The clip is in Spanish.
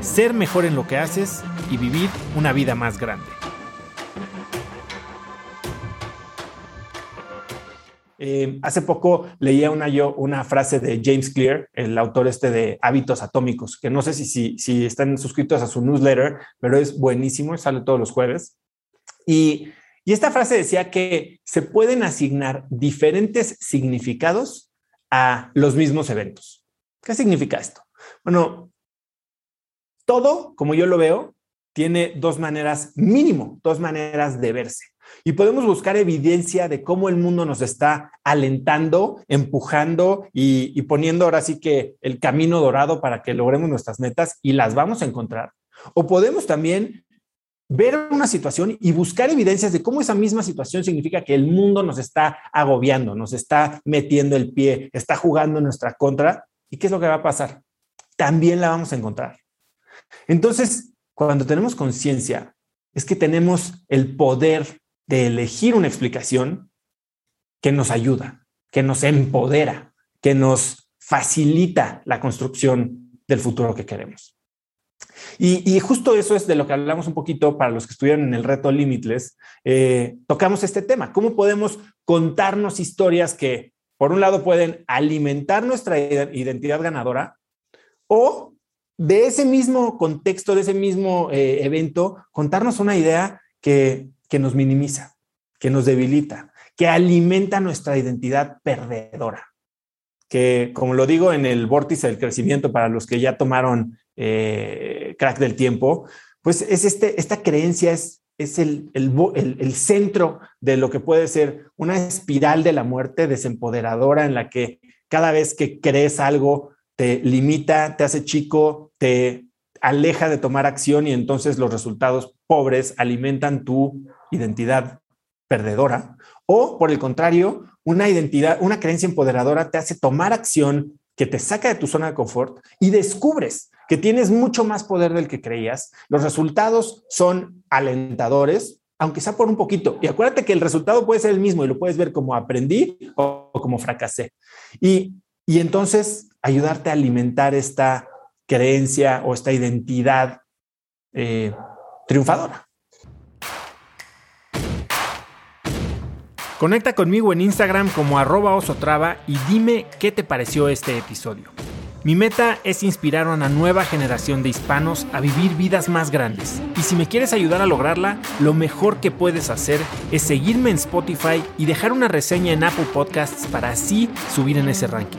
ser mejor en lo que haces y vivir una vida más grande. Eh, hace poco leía una, yo, una frase de James Clear, el autor este de Hábitos Atómicos, que no sé si, si, si están suscritos a su newsletter, pero es buenísimo, sale todos los jueves. Y y esta frase decía que se pueden asignar diferentes significados a los mismos eventos. ¿Qué significa esto? Bueno, todo, como yo lo veo, tiene dos maneras, mínimo, dos maneras de verse. Y podemos buscar evidencia de cómo el mundo nos está alentando, empujando y, poniendo ahora sí que el camino dorado para que logremos nuestras metas y las vamos a encontrar. O podemos también ver una situación y buscar evidencias de cómo esa misma situación significa que el mundo nos está agobiando, nos está metiendo el pie, está jugando nuestra contra. ¿Y qué es lo que va a pasar? También la vamos a encontrar. Entonces, cuando tenemos conciencia, es que tenemos el poder de elegir una explicación que nos ayuda, que nos empodera, que nos facilita la construcción del futuro que queremos. Y, justo eso es de lo que hablamos un poquito para los que estuvieron en el reto Limitless. Eh, tocamos este tema, cómo podemos contarnos historias que, por un lado, pueden alimentar nuestra identidad ganadora o de ese mismo contexto, de ese mismo eh, evento, contarnos una idea que, que nos minimiza, que nos debilita, que alimenta nuestra identidad perdedora. Que, como lo digo en el vórtice del crecimiento para los que ya tomaron eh, crack del tiempo, pues es este, esta creencia es, es el, el, centro de lo que puede ser una espiral de la muerte desempoderadora en la que cada vez que crees algo te limita, te hace chico, te aleja de tomar acción y entonces los resultados pobres alimentan tu identidad perdedora. O por el contrario, una identidad, una creencia empoderadora te hace tomar acción que te saca de tu zona de confort y descubres que tienes mucho más poder del que creías. Los resultados son alentadores, aunque sea por un poquito. Y acuérdate que el resultado puede ser el mismo y lo puedes ver como aprendí o como fracasé. Y, y entonces ayudarte a alimentar esta creencia o esta identidad eh, triunfadora. Conecta conmigo en Instagram como arroba osotrava y dime qué te pareció este episodio. Mi meta es inspirar a una nueva generación de hispanos a vivir vidas más grandes. Y si me quieres ayudar a lograrla, lo mejor que puedes hacer es seguirme en Spotify y dejar una reseña en Apple Podcasts para así subir en ese ranking.